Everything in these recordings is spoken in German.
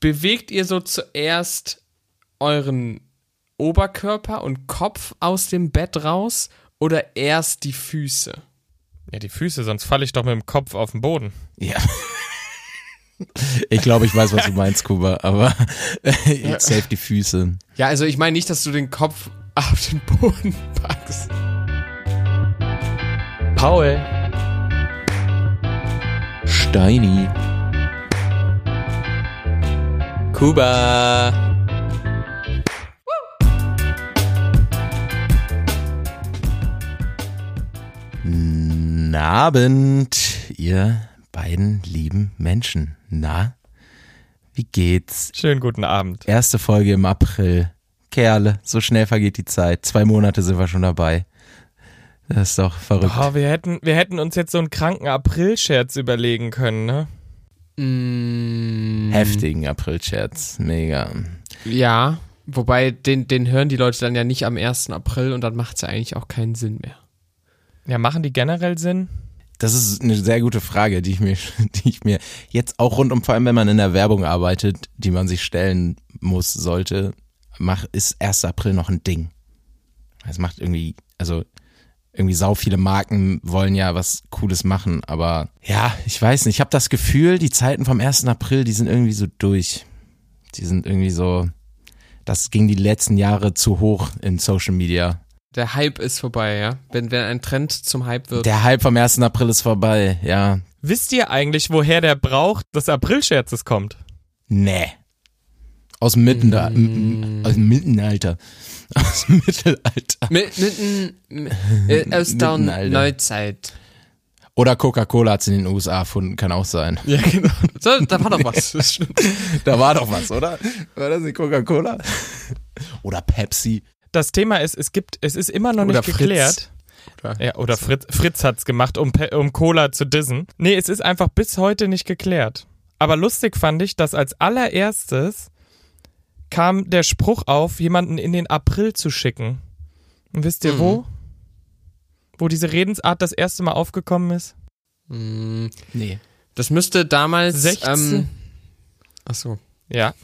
bewegt ihr so zuerst euren Oberkörper und Kopf aus dem Bett raus oder erst die Füße? Ja, die Füße, sonst falle ich doch mit dem Kopf auf den Boden. Ja. Ich glaube, ich weiß, was du meinst, Kuba, aber jetzt safe die Füße. Ja, also ich meine nicht, dass du den Kopf auf den Boden packst. Paul. Steini. Kuba. Guten Abend, ihr beiden lieben Menschen. Na, wie geht's? Schönen guten Abend. Erste Folge im April. Kerle, so schnell vergeht die Zeit. Zwei Monate sind wir schon dabei. Das ist doch verrückt. Oh, wir, hätten, wir hätten uns jetzt so einen kranken April-Scherz überlegen können, ne? Mm, Heftigen April-Scherz. Mega. Ja, wobei den, den hören die Leute dann ja nicht am 1. April und dann macht es ja eigentlich auch keinen Sinn mehr. Ja, machen die generell Sinn? Das ist eine sehr gute Frage, die ich mir, die ich mir jetzt auch rund um, vor allem wenn man in der Werbung arbeitet, die man sich stellen muss, sollte, mach, ist 1. April noch ein Ding. Es macht irgendwie, also irgendwie sau viele Marken wollen ja was Cooles machen, aber ja, ich weiß nicht, ich habe das Gefühl, die Zeiten vom 1. April, die sind irgendwie so durch. Die sind irgendwie so, das ging die letzten Jahre zu hoch in Social Media. Der Hype ist vorbei, ja? Wenn, wenn ein Trend zum Hype wird. Der Hype vom 1. April ist vorbei, ja. Wisst ihr eigentlich, woher der Brauch des Aprilscherzes kommt? Nee. Aus dem Mittelalter. Mm. Aus dem Mittelalter. Aus dem Mittelalter. Mit, mitten, äh, aus der Mittenalter. Neuzeit. Oder Coca-Cola hat es in den USA erfunden, kann auch sein. Ja, genau. So, da war doch was. Das stimmt. Da war doch was, oder? War das nicht Coca-Cola? Oder Pepsi. Das Thema ist, es gibt, es ist immer noch Oder nicht Fritz. geklärt. Oder- Ja, oder Fritz, Fritz hat's gemacht, um, um Cola zu dissen. Nee, es ist einfach bis heute nicht geklärt. Aber lustig fand ich, dass als allererstes kam der Spruch auf, jemanden in den April zu schicken. Und wisst ihr wo? Wo diese Redensart das erste Mal aufgekommen ist? Mm, Nee. Das müsste damals. 16. Ähm, ach so. Ja.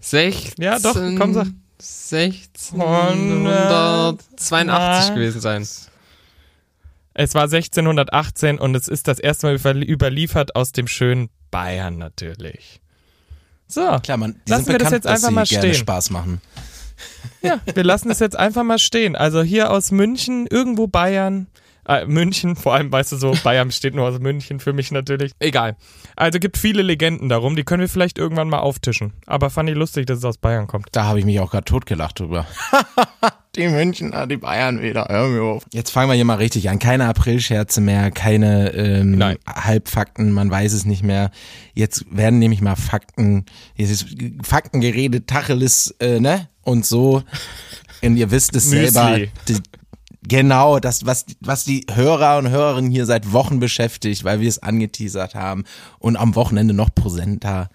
16. Ja, doch, komm, sag. 1682 gewesen sein. Es war 1618 und es ist das erste Mal überlie- überliefert aus dem schönen Bayern natürlich. So, Klar, man, die Lassen sind wir das jetzt einfach mal stehen. Spaß machen. ja, wir lassen es jetzt einfach mal stehen. Also hier aus München, irgendwo Bayern. Äh, München, vor allem, weißt du so, Bayern besteht nur aus München für mich natürlich. Egal. Also gibt viele Legenden darum, die können wir vielleicht irgendwann mal auftischen. Aber fand ich lustig, dass es aus Bayern kommt. Da habe ich mich auch gerade totgelacht drüber. die Münchner, die Bayern wieder, hör mir auf. Jetzt fangen wir hier mal richtig an. Keine Aprilscherze mehr, keine ähm, Nein. Halbfakten, man weiß es nicht mehr. Jetzt werden nämlich mal Fakten, jetzt ist Fakten geredet, Tacheles, äh, ne? Und so. Und ihr wisst es selber. Die, Genau, das, was, was die Hörer und Hörerinnen hier seit Wochen beschäftigt, weil wir es angeteasert haben und am Wochenende noch präsenter,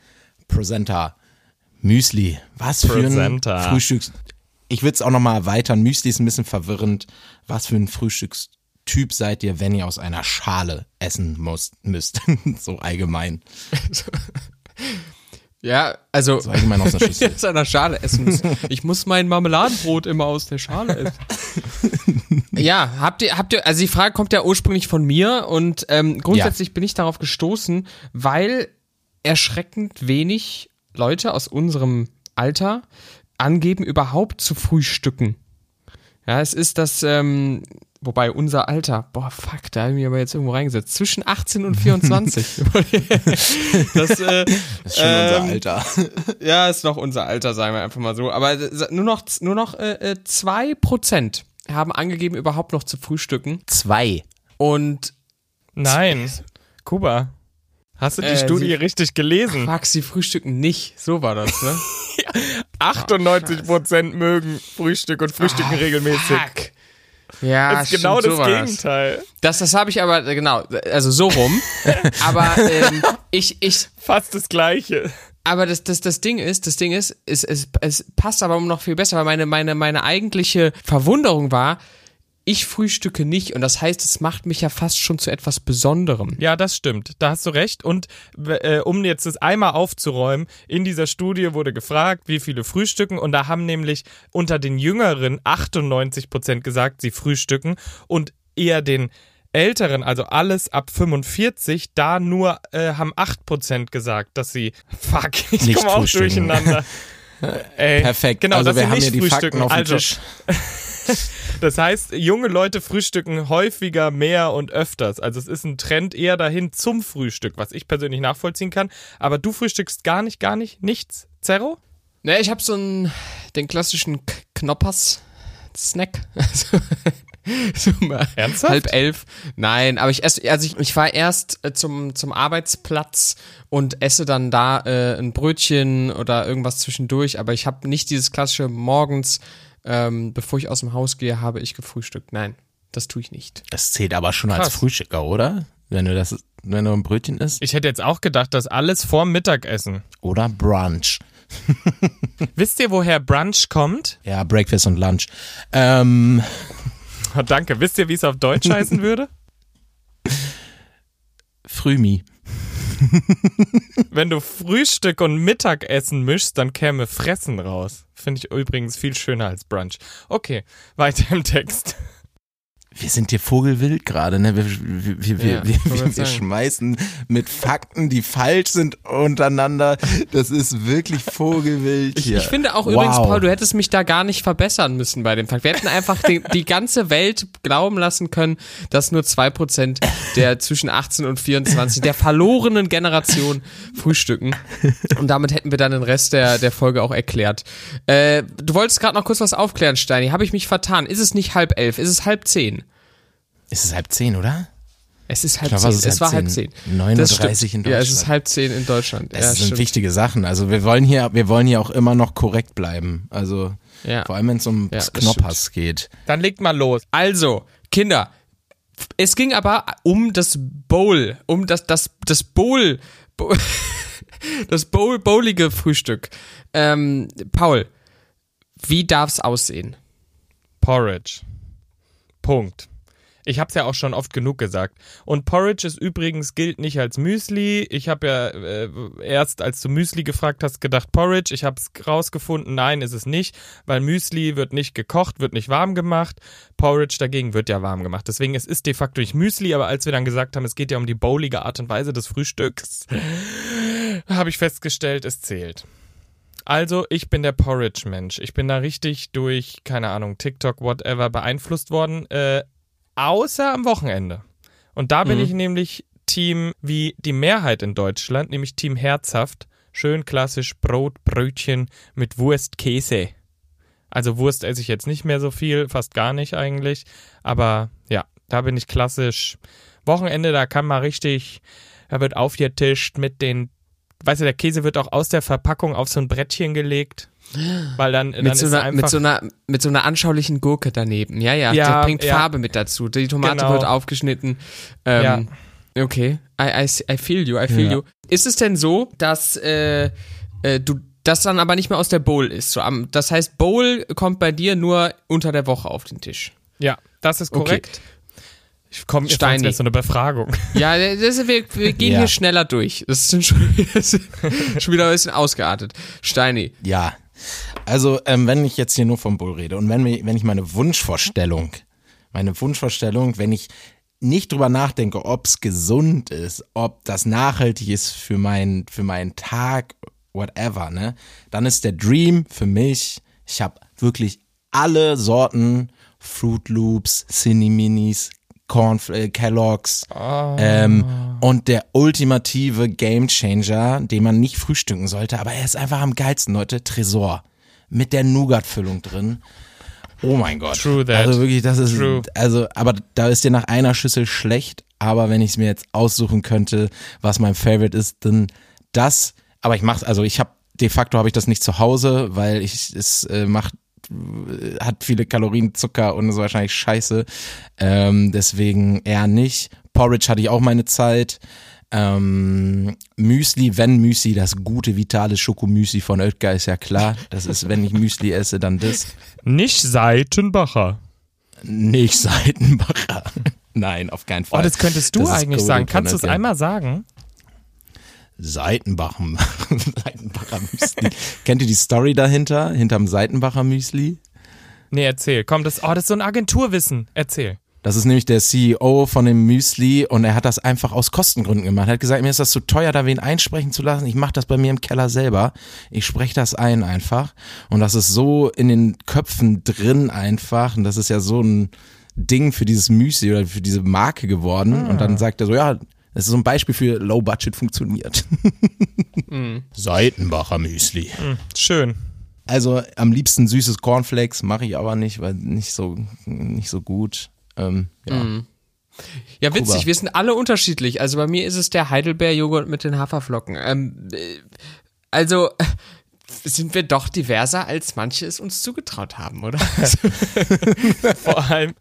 präsenter Müsli. Was für ein. Frühstücks... Ich würde es auch nochmal erweitern. Müsli ist ein bisschen verwirrend. Was für ein Frühstückstyp seid ihr, wenn ihr aus einer Schale essen müsst? müsst? so allgemein. Ja, also. So allgemein aus einer Schüssel. aus einer Schale essen muss. Ich muss mein Marmeladenbrot immer aus der Schale essen. ja, habt ihr, habt ihr, also die Frage kommt ja ursprünglich von mir und ähm, grundsätzlich bin ich darauf gestoßen, weil erschreckend wenig Leute aus unserem Alter angeben, überhaupt zu frühstücken. Ja, es ist das, ähm, wobei unser Alter, boah, fuck, da habe ich mich aber jetzt irgendwo reingesetzt, zwischen 18 und 24. das, äh, Das ist schon unser Ähm, Alter. ja, ist noch unser Alter, sagen wir einfach mal so. Aber äh, nur noch, nur noch äh, äh, zwei Prozent haben angegeben, überhaupt noch zu frühstücken. Zwei. Und Nein. Kuba. Hast du die Äh, Studie sie- richtig gelesen? fuck, sie frühstücken nicht. So war das, ne? 98% mögen Frühstück und frühstücken regelmäßig. Fuck. Ja, Das ist genau stimmt, das so. Gegenteil. Das, das habe ich aber, genau, also so rum. aber ähm, ich, ich, Fast das Gleiche. aber das, das, das Ding ist, das Ding ist, es, es, es passt aber noch viel besser, weil meine, meine, meine eigentliche Verwunderung war, ich frühstücke nicht und das heißt, es macht mich ja fast schon zu etwas Besonderem. Ja, das stimmt. Da hast du recht. Und äh, um jetzt das einmal aufzuräumen, in dieser Studie wurde gefragt, wie viele frühstücken und da haben nämlich unter den Jüngeren 98 Prozent gesagt, sie frühstücken und eher den Älteren, also alles ab 45, da nur äh, haben 8% gesagt, dass sie. Fuck, ich komme auch durcheinander. Ey, Perfekt. Genau, also dass wir sie haben nicht hier die frühstücken. Fakten auf dem also, Tisch. das heißt, junge Leute frühstücken häufiger, mehr und öfters. Also es ist ein Trend eher dahin zum Frühstück, was ich persönlich nachvollziehen kann. Aber du frühstückst gar nicht, gar nicht, nichts, Zerro? Ne, ich habe so einen, den klassischen K Knoppers Snack. Also, so Ernsthaft? halb elf. Nein, aber ich esse, also ich, ich fahre erst äh, zum, zum Arbeitsplatz und esse dann da äh, ein Brötchen oder irgendwas zwischendurch, aber ich habe nicht dieses klassische morgens, ähm, bevor ich aus dem Haus gehe, habe ich gefrühstückt. Nein, das tue ich nicht. Das zählt aber schon als Krass. Frühstücker, oder? Wenn du das, wenn du ein Brötchen isst. Ich hätte jetzt auch gedacht, dass alles vorm Mittagessen. Oder Brunch. Wisst ihr, woher Brunch kommt? Ja, Breakfast und Lunch. Ähm, Oh, danke. Wisst ihr, wie es auf Deutsch heißen würde? Frühmi. Wenn du Frühstück und Mittagessen mischst, dann käme Fressen raus. Finde ich übrigens viel schöner als Brunch. Okay, weiter im Text. Wir sind hier vogelwild gerade, ne? Wir, wir, wir, Ja, wir, ich wir, schmeißen mit Fakten, die falsch sind, untereinander. Das ist wirklich vogelwild Ich, hier. ich finde auch wow. übrigens, Paul, du hättest mich da gar nicht verbessern müssen bei dem Fakt. Wir hätten einfach die, die ganze Welt glauben lassen können, dass nur 2% der zwischen 18 und 24 der verlorenen Generation frühstücken. Und damit hätten wir dann den Rest der, der Folge auch erklärt. Äh, du wolltest gerade noch kurz was aufklären, Steini. Habe ich mich vertan? Ist es nicht halb elf? Ist es halb zehn? Ist es halb zehn, oder? Es ist halb glaub, zehn. Es halb war halb zehn? zehn. 9.30 Das stimmt. in Ja, es ist Deutschland. halb zehn in Deutschland. Das ja, sind stimmt. wichtige Sachen. Also wir wollen hier, wir wollen hier auch immer noch korrekt bleiben. Also Ja. vor allem wenn es um Ja, das Knoppers geht. Dann legt mal los. Also, Kinder, es ging aber um das Bowl, um das, das, das Bowl, Bo- das Bowl, bowlige Frühstück. Ähm, Paul, wie darf's aussehen? Porridge. Punkt. Ich habe es ja auch schon oft genug gesagt. Und Porridge ist übrigens gilt nicht als Müsli. Ich habe ja äh, erst, als du Müsli gefragt hast, gedacht Porridge. Ich habe es rausgefunden, nein, ist es nicht, weil Müsli wird nicht gekocht, wird nicht warm gemacht. Porridge dagegen wird ja warm gemacht. Deswegen es ist de facto nicht Müsli, aber als wir dann gesagt haben, es geht ja um die bowlige Art und Weise des Frühstücks, habe ich festgestellt, es zählt. Also, ich bin der Porridge-Mensch. Ich bin da richtig durch, keine Ahnung, TikTok, whatever, beeinflusst worden. Äh, außer am Wochenende. Und da bin ich nämlich Team wie die Mehrheit in Deutschland, nämlich Team herzhaft. Schön klassisch Brot, Brötchen mit Wurst, Käse. Also Wurst esse ich jetzt nicht mehr so viel, fast gar nicht eigentlich. Aber ja, da bin ich klassisch. Wochenende, da kann man richtig, da wird aufgetischt mit den, weißt du, der Käse wird auch aus der Verpackung auf so ein Brettchen gelegt. Weil dann, dann Mit so, ist einer, einfach mit, so einer, mit so einer anschaulichen Gurke daneben. Ja, ja, Ja, das bringt ja. Farbe mit dazu. Die Tomate Genau. wird aufgeschnitten. Ähm, Okay, I, I, I feel you, I feel Ja. you. Ist es denn so, dass äh, äh, du das dann aber nicht mehr aus der Bowl ist? So, am, das heißt, Bowl kommt bei dir nur unter der Woche auf den Tisch. Ja, das ist Okay. Ich komme jetzt so eine Befragung. Ja, das, wir, wir gehen Ja. hier schneller durch. Das ist schon, das ist schon wieder ein bisschen ausgeartet. Steini. Ja. Also, ähm, wenn ich jetzt hier nur vom Bull rede und wenn, wenn ich meine Wunschvorstellung, meine Wunschvorstellung, wenn ich nicht drüber nachdenke, ob es gesund ist, ob das nachhaltig ist für, mein, für meinen Tag, whatever, ne, dann ist der Dream für mich, ich habe wirklich alle Sorten Fruit Loops, Cine Minis, Corn, äh, Kellogg's ähm, und der ultimative Gamechanger, den man nicht frühstücken sollte, aber er ist einfach am geilsten, Leute, Tresor mit der Nougat-Füllung drin. Oh mein Gott. True that. Also wirklich, das ist, True. also, aber da ist dir nach einer Schüssel schlecht, aber wenn ich es mir jetzt aussuchen könnte, was mein Favorite ist, dann das, aber ich mach's, also ich habe, de facto habe ich das nicht zu Hause, weil ich, es äh, macht hat viele Kalorien, Zucker und ist wahrscheinlich scheiße. Ähm, deswegen eher nicht. Porridge hatte ich auch meine Zeit. Ähm, Müsli, wenn Müsli, das gute, vitale Schokomüsli von Oetker ist ja klar. Das ist, wenn ich Müsli esse, dann das. Nicht Seitenbacher. Nicht Seitenbacher. Nein, auf keinen Fall. Oh, das könntest du Das eigentlich sagen. Kannst du es einmal sagen? Seitenbacher, Seitenbacher Müsli. Kennt ihr die Story dahinter? Hinterm Seitenbacher Müsli? Nee, erzähl. Komm, das, oh, das ist so ein Agenturwissen. Erzähl. Das ist nämlich der CEO von dem Müsli und er hat das einfach aus Kostengründen gemacht. Er hat gesagt, mir ist das zu teuer, da wen einsprechen zu lassen. Ich mache das bei mir im Keller selber. Ich spreche das ein einfach. Und das ist so in den Köpfen drin einfach. Und das ist ja so ein Ding für dieses Müsli oder für diese Marke geworden. Und dann sagt er so, ja, das ist so ein Beispiel für Low Budget funktioniert. Seitenbacher Müsli. Schön. Also am liebsten süßes Cornflakes, mache ich aber nicht, weil nicht so, nicht so gut. Ähm, ja. Ja, witzig, Kuba. wir sind alle unterschiedlich. Also bei mir ist es der Heidelbeer-Joghurt mit den Haferflocken. Ähm, äh, also sind wir doch diverser, als manche es uns zugetraut haben, oder? Vor allem,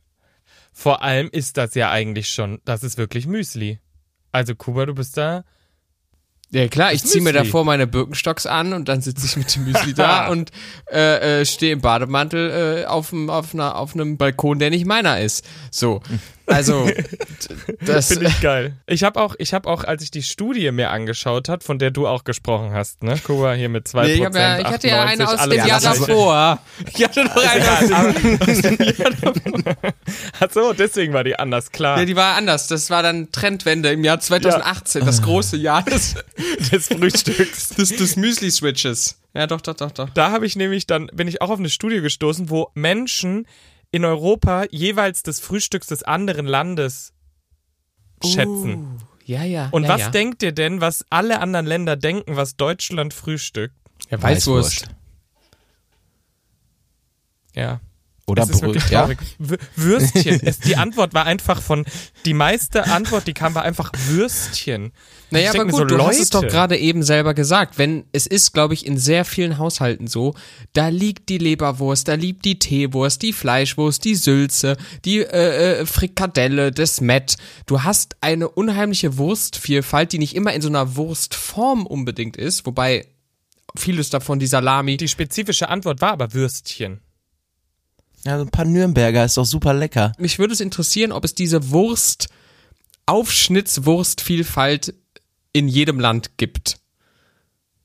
vor allem ist das ja eigentlich schon, das ist wirklich Müsli. Also Kuba, du bist da. ja klar, ich ziehe mir davor meine Birkenstocks an und dann sitze ich mit dem Müsli da und äh, äh, stehe im Bademantel äh, auf, auf, einer, auf einem Balkon, der nicht meiner ist. So, also das... Finde ich geil. Ich habe auch, ich habe auch, als ich die Studie mir angeschaut hat, von der du auch gesprochen hast, ne? Kuba hier mit 2%, Nee, ich, hab ja, ich hatte ja 98, eine aus dem Jahr davor. Ich hatte noch eine aus dem Ach so, deswegen war die anders, klar. Ja, die war anders. Das war dann Trendwende im Jahr 2018, das große Jahr des, des Frühstücks. des, des Müsli-Switches. Ja, doch, doch, doch, doch. Da habe ich nämlich dann, bin ich auch auf eine Studie gestoßen, wo Menschen in Europa jeweils des Frühstücks des anderen Landes schätzen. Ja, ja. Und Uh, ja, was ja. denkt ihr denn, was alle anderen Länder denken, was Deutschland frühstückt? Ja, Weißwurst. Ja. Oder es ist Brö wirklich ja? Würstchen. es, die Antwort war einfach von, die meiste Antwort, die kam, war einfach Würstchen. Naja, aber gut, so, du hast es doch Leute. gerade eben selber gesagt. Wenn, es ist, glaube ich, in sehr vielen Haushalten so, da liegt die Leberwurst, da liegt die Teewurst, die Fleischwurst, die Sülze, die äh, äh, Frikadelle, das Mett. Du hast eine unheimliche Wurstvielfalt, die nicht immer in so einer Wurstform unbedingt ist, wobei vieles davon, die Salami, Die spezifische Antwort war aber Würstchen. Ja, so ein paar Nürnberger ist doch super lecker. mich würde es interessieren, ob es diese Wurst, Aufschnittswurstvielfalt in jedem Land gibt.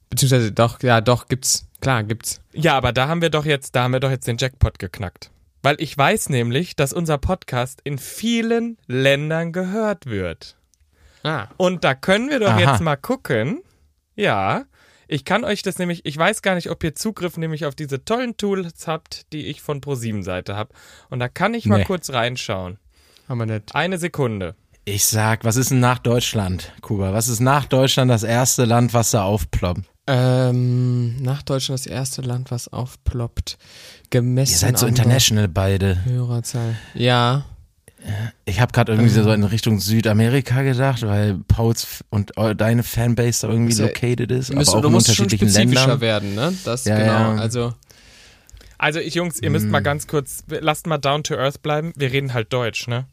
Beziehungsweise doch, ja, doch, gibt's. Klar, gibt's. Ja, aber da haben wir doch jetzt, da haben wir doch jetzt den Jackpot geknackt. Weil ich weiß nämlich, dass unser Podcast in vielen Ländern gehört wird. Ah. Und da können wir doch Aha. jetzt mal gucken. Ja, ich kann euch das nämlich, ich weiß gar nicht, ob ihr Zugriff nämlich auf diese tollen Tools habt, die ich von ProSieben Seite habe. Und da kann ich mal Nee. kurz reinschauen. Haben wir nicht. Eine Sekunde. Ich sag, was ist denn nach Deutschland, Kuba? Was ist nach Deutschland das erste Land, was da aufploppt? Ähm, nach Deutschland das erste Land, was aufploppt. Gemessen Ihr seid so international beide. Hörerzahl. Ja. Ich habe gerade irgendwie so in Richtung Südamerika gedacht, weil Pauls und eu- deine Fanbase da irgendwie located ist, aber Müsst, auch du in musst schon unterschiedlichen spezifischer Ländern. werden, ne? Das, Ja, genau. ja. Also, Also, ich, Jungs, ihr müsst mal ganz kurz, lasst mal down to earth bleiben. Wir reden halt Deutsch, ne?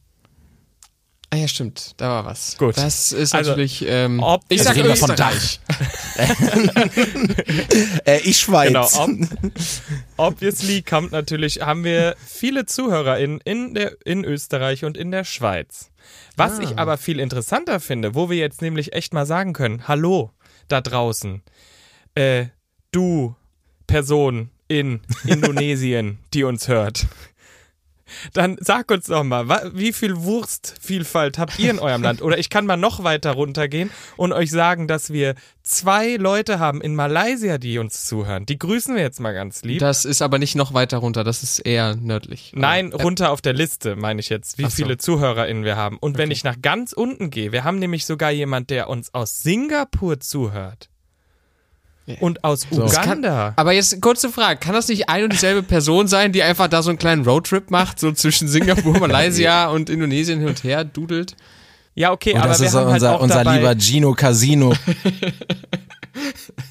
Ah ja, stimmt. Da war was. Gut. Das ist Also, natürlich, ähm, ob- ich also sag reden von Österreich. Äh, ich Schweiz. Genau. Ob, obviously kommt natürlich, haben wir viele Zuhörer in, in, der, in Österreich und in der Schweiz. Was ich aber viel interessanter finde, wo wir jetzt nämlich echt mal sagen können, hallo da draußen, äh, du Person in Indonesien, die uns hört. Dann sag uns doch mal, wie viel Wurstvielfalt habt ihr in eurem Land? Oder ich kann mal noch weiter runtergehen und euch sagen, dass wir zwei Leute haben in Malaysia, die uns zuhören. Die grüßen wir jetzt mal ganz lieb. Das ist aber nicht noch weiter runter, das ist eher nördlich. Nein, Äh, runter auf der Liste, meine ich jetzt, wie so. viele ZuhörerInnen wir haben. Und wenn ich nach ganz unten gehe, wir haben nämlich sogar jemand, der uns aus Singapur zuhört. Und aus Das kann, Uganda. aber jetzt kurze Frage, kann das nicht ein und dieselbe Person sein, die einfach da so einen kleinen Roadtrip macht, so zwischen Singapur, Malaysia und Indonesien hin und her dudelt? Ja, okay, Und aber das wir ist haben halt unser, auch unser dabei, lieber Gino Casino.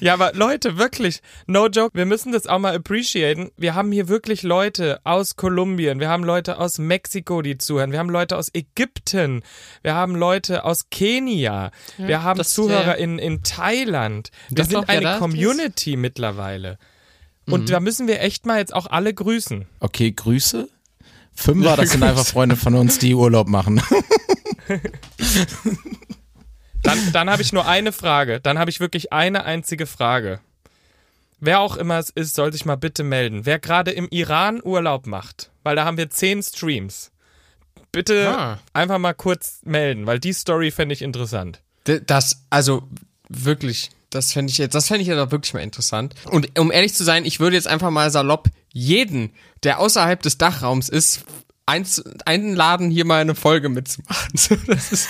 Ja, aber Leute, wirklich, no joke, wir müssen das auch mal appreciaten. Wir haben hier wirklich Leute aus Kolumbien, wir haben Leute aus Mexiko, die zuhören, wir haben Leute aus Ägypten, wir haben Leute aus Kenia, wir haben das- Zuhörer ja. in, in Thailand. Wir Doch, sind doch, ja, eine das ist- Community mittlerweile. Und Mhm. da müssen wir echt mal jetzt auch alle grüßen. Okay, Grüße Fünfer, das sind einfach Freunde von uns, die Urlaub machen. Dann, dann habe ich nur eine Frage. Dann habe ich wirklich eine einzige Frage. Wer auch immer es ist, soll sich mal bitte melden. Wer gerade im Iran Urlaub macht, weil da haben wir zehn Streams. Bitte Ah. einfach mal kurz melden, weil die Story fände ich interessant. Das, also wirklich, das fände ich jetzt, das fände ich jetzt auch wirklich mal interessant. Und um ehrlich zu sein, ich würde jetzt einfach mal salopp jeden, der außerhalb des Dachraums ist, einladen, hier mal eine Folge mitzumachen. Ist,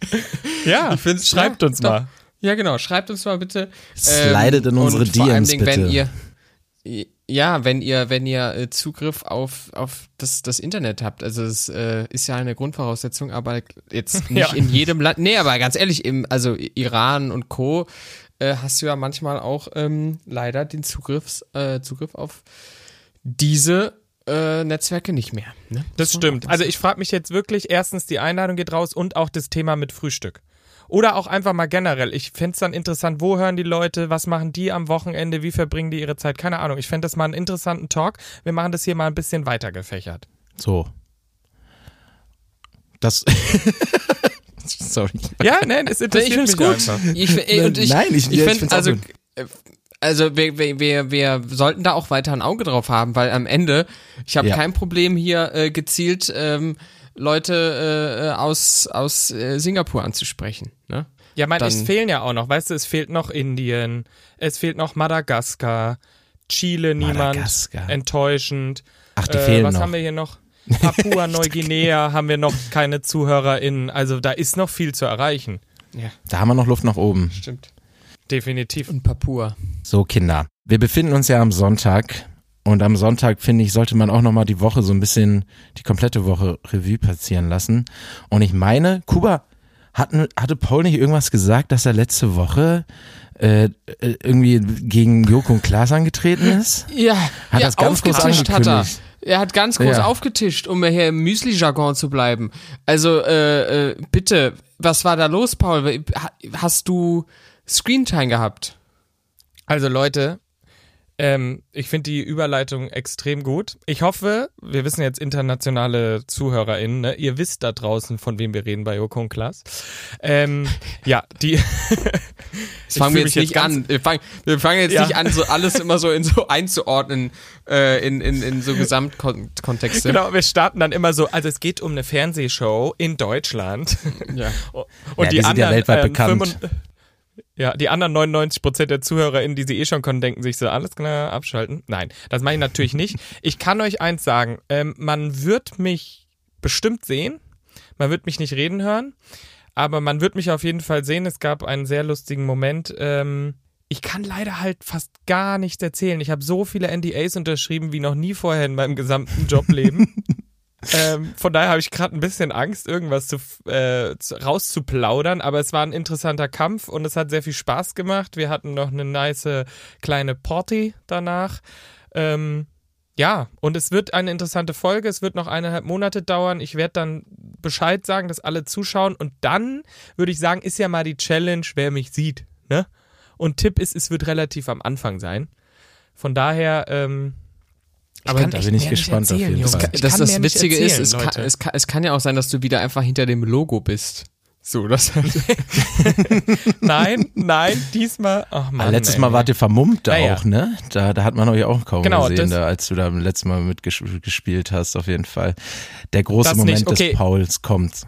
Ja, Ich find's- schreibt ja, uns doch. mal. ja, genau, schreibt uns mal bitte. Slidet in unsere und vor allem DMs, Dingen, wenn bitte. ihr ja, wenn ihr, wenn ihr äh, Zugriff auf, auf das, das Internet habt, also es äh, ist ja eine Grundvoraussetzung, aber jetzt nicht Ja. in jedem Land. Nee, aber ganz ehrlich, im, also Iran und Co. Äh, hast du ja manchmal auch ähm, leider den Zugriffs, äh, Zugriff auf diese äh, Netzwerke nicht mehr. Ne? Das stimmt. Also ich frage mich jetzt wirklich, erstens, die Einladung geht raus und auch das Thema mit Frühstück. Oder auch einfach mal generell. Ich fände es dann interessant, wo hören die Leute, was machen die am Wochenende, wie verbringen die ihre Zeit? Keine Ahnung. Ich fände das mal einen interessanten Talk. Wir machen das hier mal ein bisschen weiter gefächert. So. Das. Sorry. Ja, nein, es Ich interessiert find's mich gut. Ich, ey, und ich, Nein, ich- ich, ich find, find's auch also, gut. Äh, also wir, wir, wir, wir sollten da auch weiter ein Auge drauf haben, weil am Ende, ich habe Ja. kein Problem hier äh, gezielt ähm, Leute äh, aus, aus äh, Singapur anzusprechen. Ne? Ja, man, Dann- es fehlen ja auch noch, weißt du, es fehlt noch Indien, es fehlt noch Madagaskar, Chile, niemand, Madagaskar. enttäuschend. Ach, die Äh, fehlen was noch. haben wir hier noch? Papua-Neuguinea haben wir noch keine ZuhörerInnen. Also da ist noch viel zu erreichen. Ja, Da haben wir noch Luft nach oben. stimmt. Definitiv. Und Papua. So, Kinder. Wir befinden uns ja am Sonntag. Und am Sonntag, finde ich, sollte man auch nochmal die Woche so ein bisschen, die komplette Woche Revue passieren lassen. Und ich meine, Kuba, hatten, hatte Paul nicht irgendwas gesagt, dass er letzte Woche äh, irgendwie gegen Joko und Klaas angetreten ist? Ja, Hat ja das ganz groß aufgetischt hat er. angekündigt. Er hat ganz groß Ja. aufgetischt, um hier im Müsli-Jargon zu bleiben. Also, äh, äh, bitte, was war da los, Paul? Ha- Hast du Screentime gehabt? Also Leute, ähm, ich finde die Überleitung extrem gut. Ich hoffe, wir wissen jetzt internationale ZuhörerInnen, ne? ihr wisst da draußen, von wem wir reden bei Joko und Klaas. Ähm, ja, die. Das fangen wir jetzt nicht ganz- an. Wir fangen, wir fangen jetzt Ja. nicht an, so alles immer so in so einzuordnen, äh, in, in, in so Gesamtkontexte. Genau, wir starten dann immer so, also es geht um eine Fernsehshow in Deutschland. Ja. Und Ja, die die sind ja anderen, weltweit ähm, bekannt. 95 ja, die anderen 99 Prozent der ZuhörerInnen, die sie eh schon können, denken sich so, alles klar, abschalten. Nein, das mache ich natürlich nicht. Ich kann euch eins sagen, ähm, man wird mich bestimmt sehen, man wird mich nicht reden hören, aber man wird mich auf jeden Fall sehen. Es gab einen sehr lustigen Moment. Ähm, ich kann leider halt fast gar nichts erzählen. Ich habe so viele NDAs unterschrieben wie noch nie vorher in meinem gesamten Jobleben. Ähm, von daher habe ich gerade ein bisschen Angst, irgendwas zu, äh, zu, rauszuplaudern, aber es war ein interessanter Kampf und es hat sehr viel Spaß gemacht. Wir hatten noch eine nice kleine Party danach. Ähm, ja, und es wird eine interessante Folge. Es wird noch eineinhalb Monate dauern. Ich werde dann Bescheid sagen, dass alle zuschauen. Und dann würde ich sagen, ist ja mal die Challenge, wer mich sieht. Ne? Und Tipp ist, es wird relativ am Anfang sein. Von daher, ähm, Aber kann da bin ich gespannt auf erzählen, jeden. Fall. Das kann das nicht Witzige erzählen, ist, es kann, es, kann, es kann ja auch sein, dass du wieder einfach hinter dem Logo bist. So, das nein, nein, diesmal. Ach Mann, Ah, letztes ey. Mal wart ihr vermummt da Naja. auch, ne? Da, da hat man euch auch kaum Genau, gesehen, das- da, als du da letztes Mal mitgespielt hast, auf jeden Fall. Der große Das Moment okay. des Pauls kommt.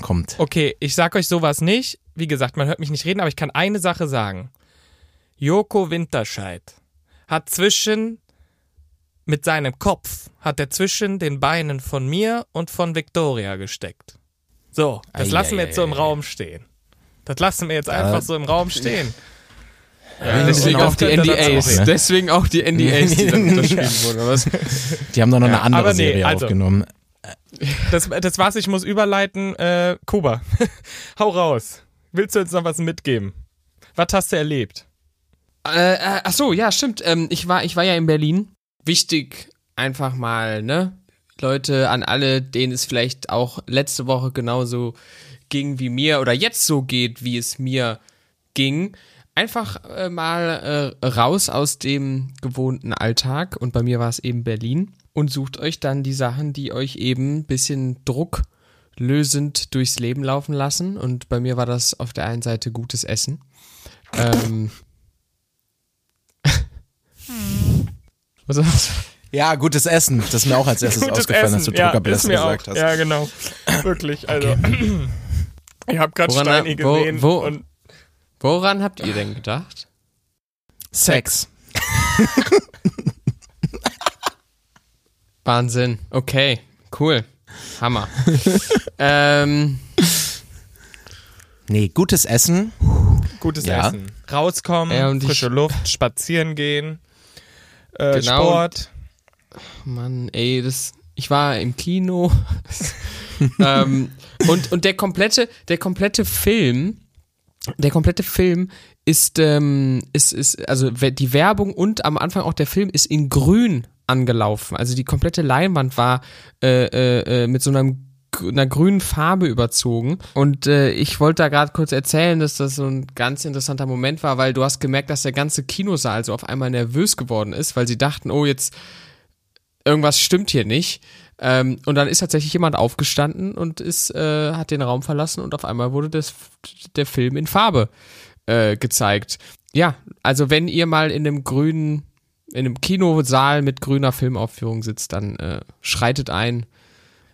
Kommt. Okay, ich sag euch sowas nicht. Wie gesagt, man hört mich nicht reden, aber ich kann eine Sache sagen. Joko Winterscheid hat zwischen mit seinem Kopf hat er zwischen den Beinen von mir und von Victoria gesteckt. So, das Ei, lassen wir ei, jetzt so im ei, Raum stehen. Das lassen wir jetzt einfach so im Raum stehen. Ja, deswegen das auch die NDAs. ne? Deswegen auch die NDAs, die dann unterschrieben wurden. Was? Die haben doch noch Ja, eine andere nee, Serie also- aufgenommen. Das, das war's, ich muss überleiten. Äh, Kuba, hau raus. Willst du uns noch was mitgeben? Was hast du erlebt? Äh, äh, ach so, ja, stimmt. Ähm, ich war, ich war ja in Berlin. Wichtig, einfach mal, ne? Leute, an alle, denen es vielleicht auch letzte Woche genauso ging wie mir oder jetzt so geht, wie es mir ging. Einfach äh, mal äh, raus aus dem gewohnten Alltag und bei mir war es eben Berlin. und sucht euch dann die Sachen, die euch eben ein bisschen drucklösend durchs Leben laufen lassen. Und bei mir war das auf der einen Seite gutes Essen. Ähm. Was du? Ja, gutes Essen. Das ist mir auch als erstes Gutes ausgefallen, dass du Essen. ja, ist gesagt auch. hast. Ja, genau. Wirklich. Also, ich habe gerade Woran- Steini wo- gesehen wo- und Woran habt ihr denn gedacht? Sex. Wahnsinn. Okay, cool. Hammer. ähm, Nee, gutes Essen. gutes Ja. Essen. Rauskommen, Ja, und ich- frische Luft, spazieren gehen, äh, Genau. Sport. Mann, ey, das. Ich war im Kino. ähm, und, und der komplette, der komplette Film, der komplette Film ist, ähm, ist, ist, also die Werbung und am Anfang auch der Film ist in grün angelaufen. Also die komplette Leinwand war äh, äh, äh, mit so einem einer grünen Farbe überzogen. Und äh, ich wollte da gerade kurz erzählen, dass das so ein ganz interessanter Moment war, weil du hast gemerkt, dass der ganze Kinosaal so auf einmal nervös geworden ist, weil sie dachten, oh, jetzt irgendwas stimmt hier nicht. Ähm, und dann ist tatsächlich jemand aufgestanden und ist, äh, hat den Raum verlassen und auf einmal wurde das, der Film in Farbe äh, gezeigt. Ja, also wenn ihr mal in einem grünen, in einem Kinosaal mit grüner Filmaufführung sitzt, dann äh, schreitet ein.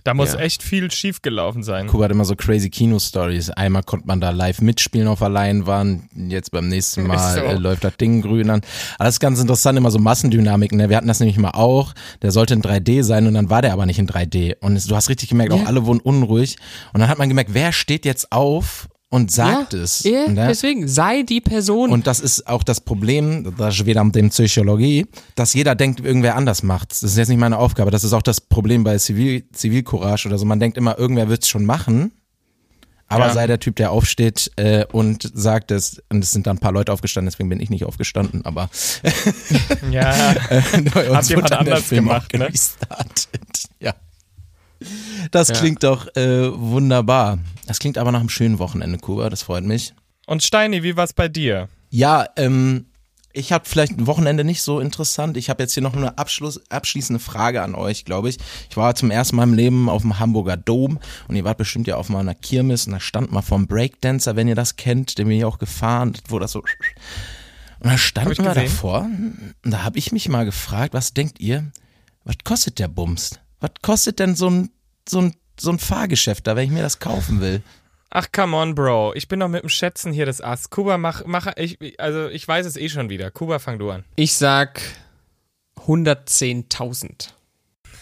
Da muss Ja. echt viel schief gelaufen sein. Kuba hat immer so crazy Kino-Stories. Einmal konnte man da live mitspielen auf der Leinwand. Jetzt beim nächsten Mal so. äh, läuft das Ding grün an. Aber das ist ganz interessant, immer so Massendynamiken. Ne? Wir hatten das nämlich mal auch. Der sollte in 3D sein und dann war der aber nicht in 3D. Und es, du hast richtig gemerkt, auch Ja. alle wurden unruhig. Und dann hat man gemerkt, wer steht jetzt auf und sagt ja, es. Ja, ne? deswegen, sei die Person. Und das ist auch das Problem, das ist wieder mit dem Psychologie, dass jeder denkt, irgendwer anders macht. Das ist jetzt nicht meine Aufgabe. Das ist auch das Problem bei Zivil, Zivilcourage oder so. Man denkt immer, irgendwer wird's schon machen. Aber Ja. sei der Typ, der aufsteht äh, und sagt es, und es sind dann ein paar Leute aufgestanden, deswegen bin ich nicht aufgestanden, aber Ja, äh, bei uns jemand anders gemacht, ne? gestartet. Ja. Das Ja. klingt doch äh, wunderbar. Das klingt aber nach einem schönen Wochenende, Kuba, das freut mich. und Steini, wie war's bei dir? Ja, ähm, ich habe vielleicht ein Wochenende nicht so interessant. Ich habe jetzt hier noch eine Abschluss, abschließende Frage an euch, glaube ich. Ich war zum ersten Mal im Leben auf dem Hamburger Dom und ihr wart bestimmt ja auf mal einer Kirmes und da stand mal vom Breakdancer, wenn ihr das kennt, den bin ich auch gefahren, wo das so und da wir gesehen. davor und da habe ich mich mal gefragt, was denkt ihr, was kostet der Bums? Was kostet denn so ein, so ein, so ein Fahrgeschäft da, wenn ich mir das kaufen will? Ach, come on, Bro. Ich bin doch mit dem Schätzen hier das Ass. Kuba, mach, mach, ich, also ich weiß es eh schon wieder. Kuba, fang du an. ich sag 110.000.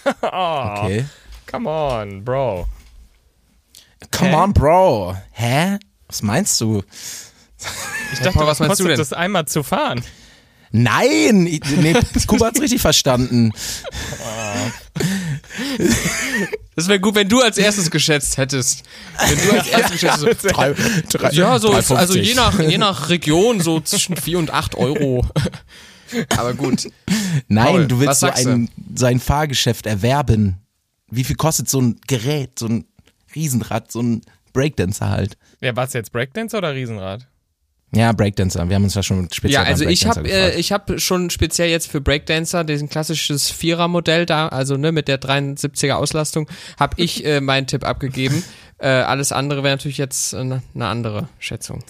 Oh, Okay. come on, Bro. Come Hä? on, Bro. Hä? Was meinst du? Ich dachte, Paul, was meinst du kostet denn? das einmal zu fahren? Nein! Ich- Nee, Kuba hat's richtig verstanden. Das wäre gut, wenn du als erstes geschätzt hättest. Wenn du als erstes geschätzt hättest. so, Drei, drei, Ja, so, 3,50. also je nach, je nach Region so zwischen 4 und 8 Euro. Aber gut. Nein, Paul, du willst so ein, so ein Fahrgeschäft erwerben. Wie viel kostet so ein Gerät, so ein Riesenrad, so ein Breakdancer halt? Ja, was jetzt, Breakdance oder Riesenrad? Ja, Breakdancer. Wir haben uns ja schon speziell Ja, also ich habe äh, ich hab schon speziell jetzt für Breakdancer diesen klassisches Vierer-Modell da, also ne mit der 73er Auslastung, habe ich äh, meinen Tipp abgegeben. Äh, alles andere wäre natürlich jetzt äh, eine andere Schätzung.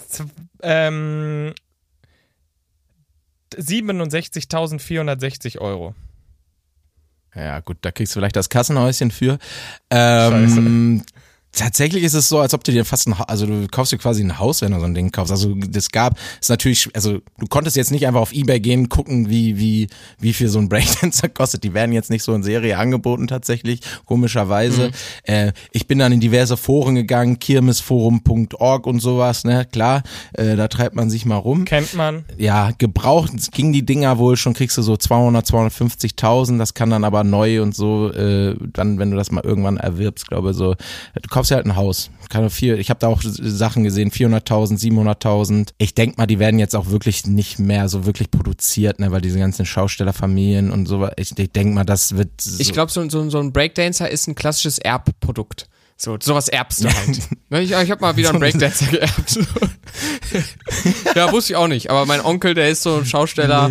Ähm, 67.460 Euro. Ja, gut, da kriegst du vielleicht das Kassenhäuschen für. Ähm, tatsächlich ist es so, als ob du dir fast ein, also du kaufst dir quasi ein Haus, wenn du so ein Ding kaufst. Also das gab, ist natürlich, also du konntest jetzt nicht einfach auf Ebay gehen, gucken, wie, wie, wie viel so ein Breakdancer kostet. Die werden jetzt nicht so in Serie angeboten tatsächlich, komischerweise. Äh, ich bin dann in diverse Foren gegangen, kirmesforum.org und sowas, ne, klar, äh, da treibt man sich mal rum Kennt man. ja, gebraucht ging die Dinger wohl schon, kriegst du so 200, 250.000, das kann dann aber neu und so, äh, dann, wenn du das mal irgendwann erwirbst, glaube so, du kaufst ja halt ein Haus, viel, ich habe da auch Sachen gesehen, 400.000, 700.000, ich denk mal, die werden jetzt auch wirklich nicht mehr so wirklich produziert, ne, weil diese ganzen Schaustellerfamilien und so, ich, ich denk mal, das wird so, Ich glaube, so, so, so ein Breakdancer ist ein klassisches Erbprodukt. So, sowas erbst du halt. Ne, ich ich habe mal wieder einen Breakdancer geerbt. ja, wusste ich auch nicht. Aber mein Onkel, der ist so ein Schausteller,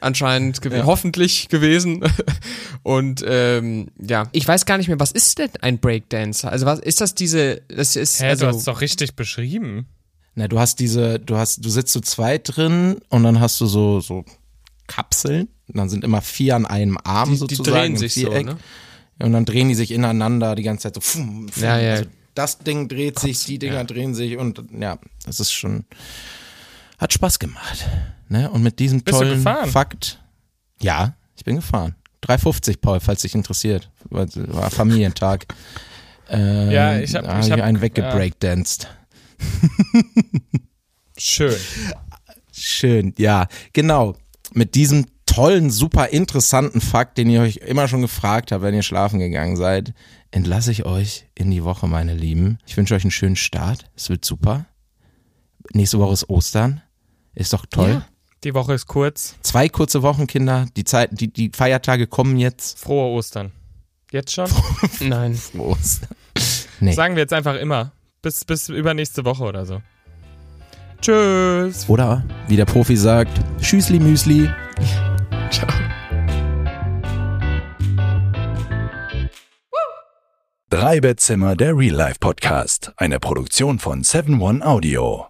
anscheinend gew ja. hoffentlich gewesen. Und ähm, ja, ich weiß gar nicht mehr, was ist denn ein Breakdancer? Also was ist das diese? Das ist Hä, also, du hast es doch richtig beschrieben. Na, du hast diese, du hast, du sitzt zu zweit drin und dann hast du so so Kapseln. Und dann sind immer vier an einem Arm die, sozusagen. Die drehen sich Viereck. so, ne? Und dann drehen die sich ineinander die ganze Zeit so. Pfum, pfum. Ja, ja. Also das Ding dreht Kopf, sich, die Dinger ja. drehen sich und ja, das ist schon hat Spaß gemacht. Ne? Und mit diesem Bist tollen Fakt, ja, ich bin gefahren. 3,50 Paul, falls dich interessiert. War Familientag. Ähm, ja, ich habe hab, ich hab, einen weggebreakdanced. Ja. Schön. Schön, ja, genau. Mit diesem tollen, super interessanten Fakt, den ihr euch immer schon gefragt habt, wenn ihr schlafen gegangen seid, entlasse ich euch in die Woche, meine Lieben. Ich wünsche euch einen schönen Start. Es wird super. Nächste Woche ist Ostern. Ist doch toll. Ja, die Woche ist kurz. Zwei kurze Wochen, Kinder. Die Zeit, die, die Feiertage kommen jetzt. Frohe Ostern. Jetzt schon? Nein. Frohe Ostern. Nee. Sagen wir jetzt einfach immer. Bis, bis übernächste Woche oder so. Tschüss. Oder wie der Profi sagt, Tschüssli Müsli. Ciao. Drei Bettzimmer, der Real Life Podcast. Eine Produktion von 7 One Audio.